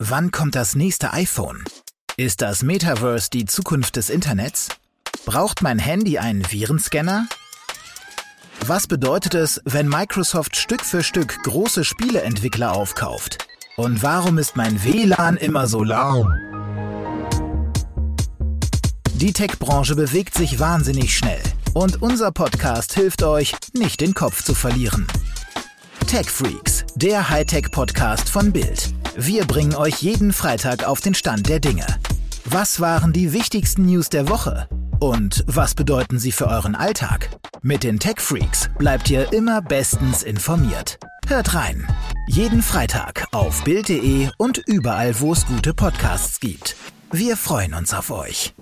Wann kommt das nächste iPhone? Ist das Metaverse die Zukunft des Internets? Braucht mein Handy einen Virenscanner? Was bedeutet es, wenn Microsoft Stück für Stück große Spieleentwickler aufkauft? Und warum ist mein WLAN immer so laut? Die Tech-Branche bewegt sich wahnsinnig schnell und unser Podcast hilft euch, nicht den Kopf zu verlieren. Tech Freaks, der Hightech-Podcast von Bild. Wir bringen euch jeden Freitag auf den Stand der Dinge. Was waren die wichtigsten News der Woche? Und was bedeuten sie für euren Alltag? Mit den Tech Freaks bleibt ihr immer bestens informiert. Hört rein. Jeden Freitag auf Bild.de und überall, wo es gute Podcasts gibt. Wir freuen uns auf euch.